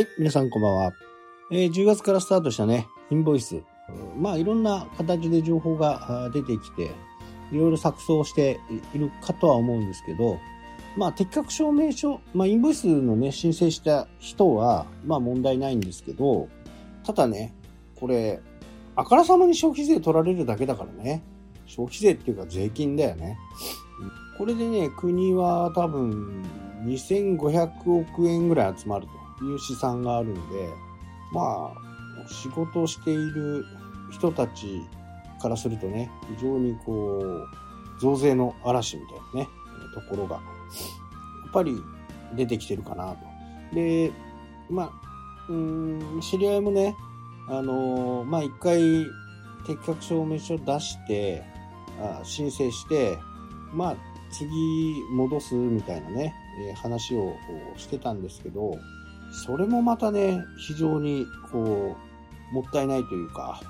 はい、皆さんこんばんは。えー10月からスタートしたね、インボイス。まあ、いろんな形で情報が出てきて、いろいろ錯綜しているかとは思うんですけど、まあ、適格証明書、まあ、インボイスのね、申請した人は、まあ、問題ないんですけど、ただね、これ、あからさまに消費税取られるだけだからね。消費税っていうか税金だよね。これでね、国は多分2500億円ぐらい集まるという試算があるんで、まあ、仕事をしている人たちからするとね、非常にこう、増税の嵐みたいなね、ところが、やっぱり出てきてるかなと。で、まあ、うーん、知り合いもね、あのーまあ、一回、適格証明書出して、あ申請して、まあ、次戻すみたいなね、え話をしてたんですけど、それもまたね、非常にこう、もったいないというか、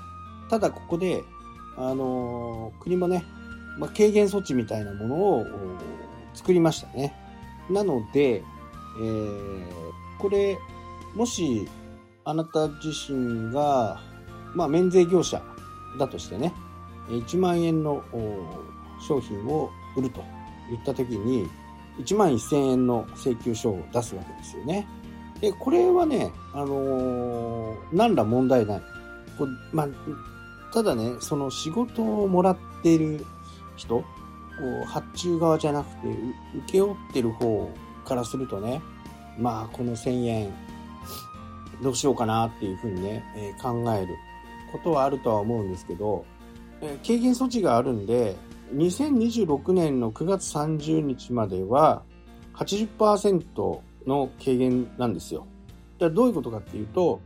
ただここで、あのー国もね、まあ、軽減措置みたいなものを作りましたね。なので、えーこれ、もし、あなた自身が、まあ、免税業者だとしてね、1万円の商品を売ると言ったときに、1万1000円の請求書を出すわけですよね。で、これはね、あのー何ら問題ない。こまあ、ただね、その仕事をもらっている人、こう発注側じゃなくて、請け負ってる方からするとね、まあ、この1000円、どうしようかなっていうふうにね、えー考えることはあるとは思うんですけど、えー軽減措置があるんで、2026年の9月30日までは80%の軽減なんですよ。だどういうことかっていうと、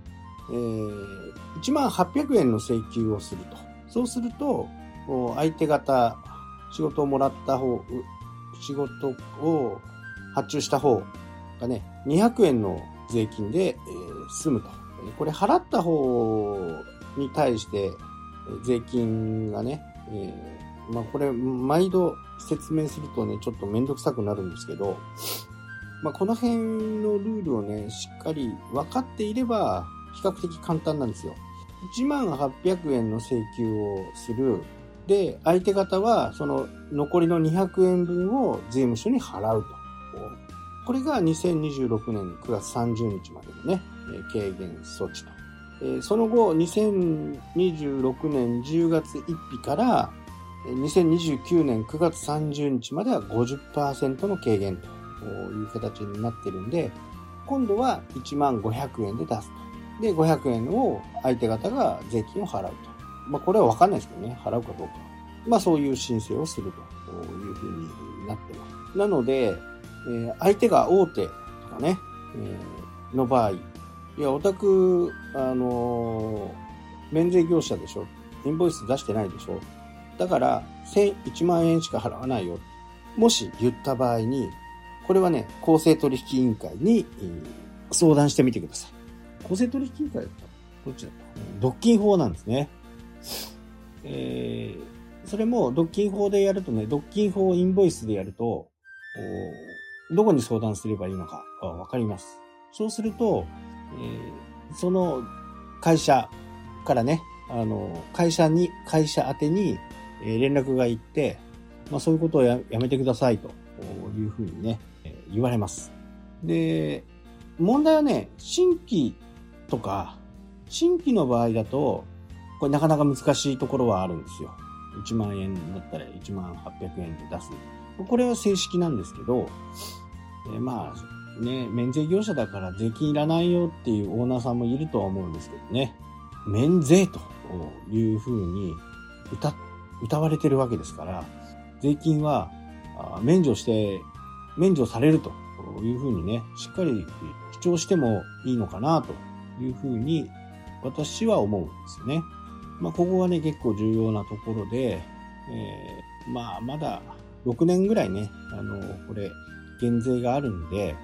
えー、1万800円の請求をすると。そうすると、相手方、仕事をもらった方、仕事を発注した方がね、200円の税金で、えー済むと。これ払った方に対して、税金がね、えーまあこれ、毎度説明するとね、ちょっとめんどくさくなるんですけど、まあこの辺のルールをね、しっかり分かっていれば、比較的簡単なんですよ。1万800円の請求をする。で、相手方は、その残りの200円分を税務署に払うと。これが2026年9月30日までのね、軽減措置と。その後、2026年10月1日から、2029年9月30日までは50%の軽減という形になってるんで、今度は1万500円で出すと。で、500円を相手方が税金を払うと。まあ、これはわかんないですけどね、払うかどうか。まあ、そういう申請をするというふうになってます。なので、えー相手が大手とかね、えーの場合、いや、お宅、あのー免税業者でしょ。インボイス出してないでしょ。だから、1000 1万円しか払わないよ。もし言った場合に、これはね、公正取引委員会に、えー相談してみてください。公正取引委員会だった？どっちだった？独禁法なんですね。えーそれも独禁法でやるとね、独禁法インボイスでやると、おどこに相談すればいいのかがわかります。そうすると、えーその会社からね、あの、会社に、会社宛てに、えー連絡が行って、まあそういうことをややめてくださいというふうにね、えー言われます。で、問題はね、新規とか、新規の場合だと、これなかなか難しいところはあるんですよ。1万円だったら1万800円で出す。これは正式なんですけど、えまあね、免税業者だから税金いらないよっていうオーナーさんもいるとは思うんですけどね。免税というふうに歌、歌われてるわけですから、税金は免除して、免除されるというふうにね、しっかり主張してもいいのかなというふうに私は思うんですよね。まあ、ここがね、結構重要なところで、えーまあ、まだ6年ぐらいね、あの、これ、減税があるんで、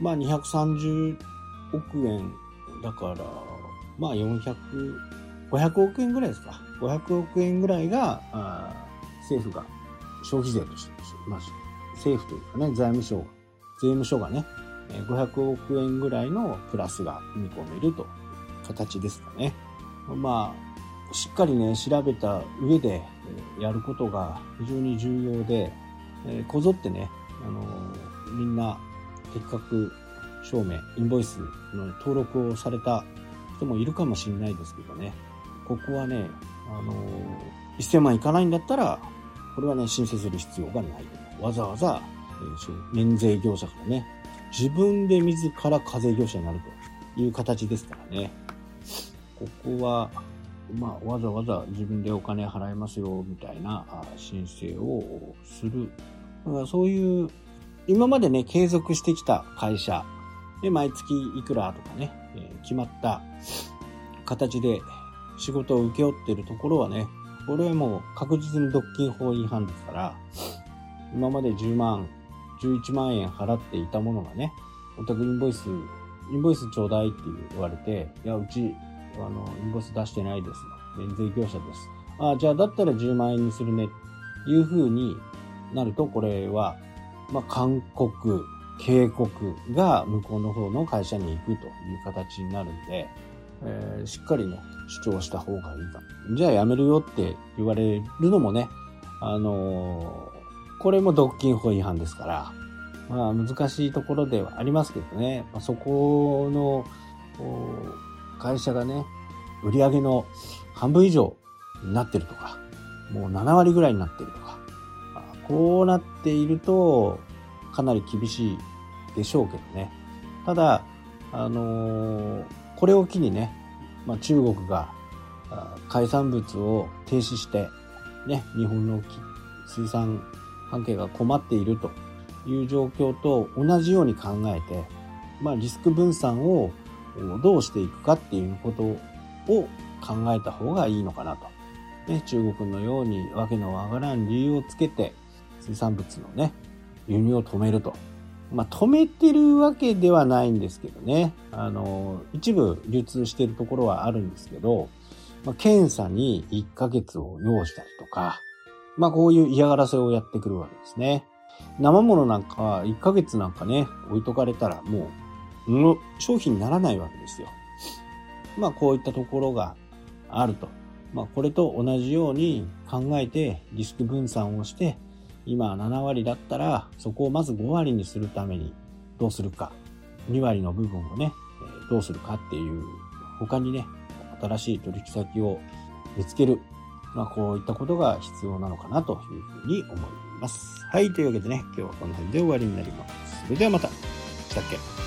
まあ、230億円だから、まあ、400、500億円ぐらいですか。500億円ぐらいが、あ政府が消費税として、まあ、政府というかね、財務省、税務署がね、500億円ぐらいのプラスが見込めるという形ですかね。まあ、しっかりね、調べた上でやることが非常に重要で、えこぞってね、あのみんな結核証明、インボイスの登録をされた人もいるかもしれないですけどね、ここはね、あの1000万いかないんだったら、これはね、申請する必要がない。わざわざ、え免税業者からね、自分で自ら課税業者になるという形ですからね。ここは、まあ、わざわざ自分でお金払いますよ、みたいな申請をする。だからそういう、今までね、継続してきた会社で、毎月いくらとかね、え決まった形で仕事を請け負ってるところはね、これはもう確実に独禁法違反ですから、今まで10万、11万円払っていたものがね、お宅インボイス、インボイスちょうだいって言われて、いや、うち、あの、インボイス出してないです。免税業者です。あじゃあだったら10万円にするね、いう風になると、これは、まあ、勧告、警告が向こうの方の会社に行くという形になるんで、えー、しっかりね、主張した方がいいか。じゃあやめるよって言われるのもね、あの、これも独禁法違反ですから、まあ難しいところではありますけどね、まあ、そこの会社がね、売上の半分以上になってるとか、もう7割ぐらいになってるとか、あこうなっていると、かなり厳しいでしょうけどね。ただ、あのー、これを機にね、まあ、中国が海産物を停止して、ね、日本の水産関係が困っているという状況と同じように考えて、まあ、リスク分散をどうしていくかっていうことを考えた方がいいのかなと。ね、中国のようにわけのわからん理由をつけて水産物のね、輸入を止めると。まあ、止めてるわけではないんですけどね。あの、一部流通してるところはあるんですけど、まあ、検査に1ヶ月を要したりとか、まあ、こういう嫌がらせをやってくるわけですね。生物なんかは1ヶ月なんかね、置いとかれたらもう、商品にならないわけですよ。まあ、こういったところがあると。まあ、これと同じように考えてリスク分散をして、今7割だったら、そこをまず5割にするためにどうするか。2割の部分をね、どうするかっていう、他にね、新しい取引先を見つける。まあ、こういったことが必要なのかなというふうに思います。はい、というわけでね、今日はこの辺で終わりになります。それではまた。したっけ？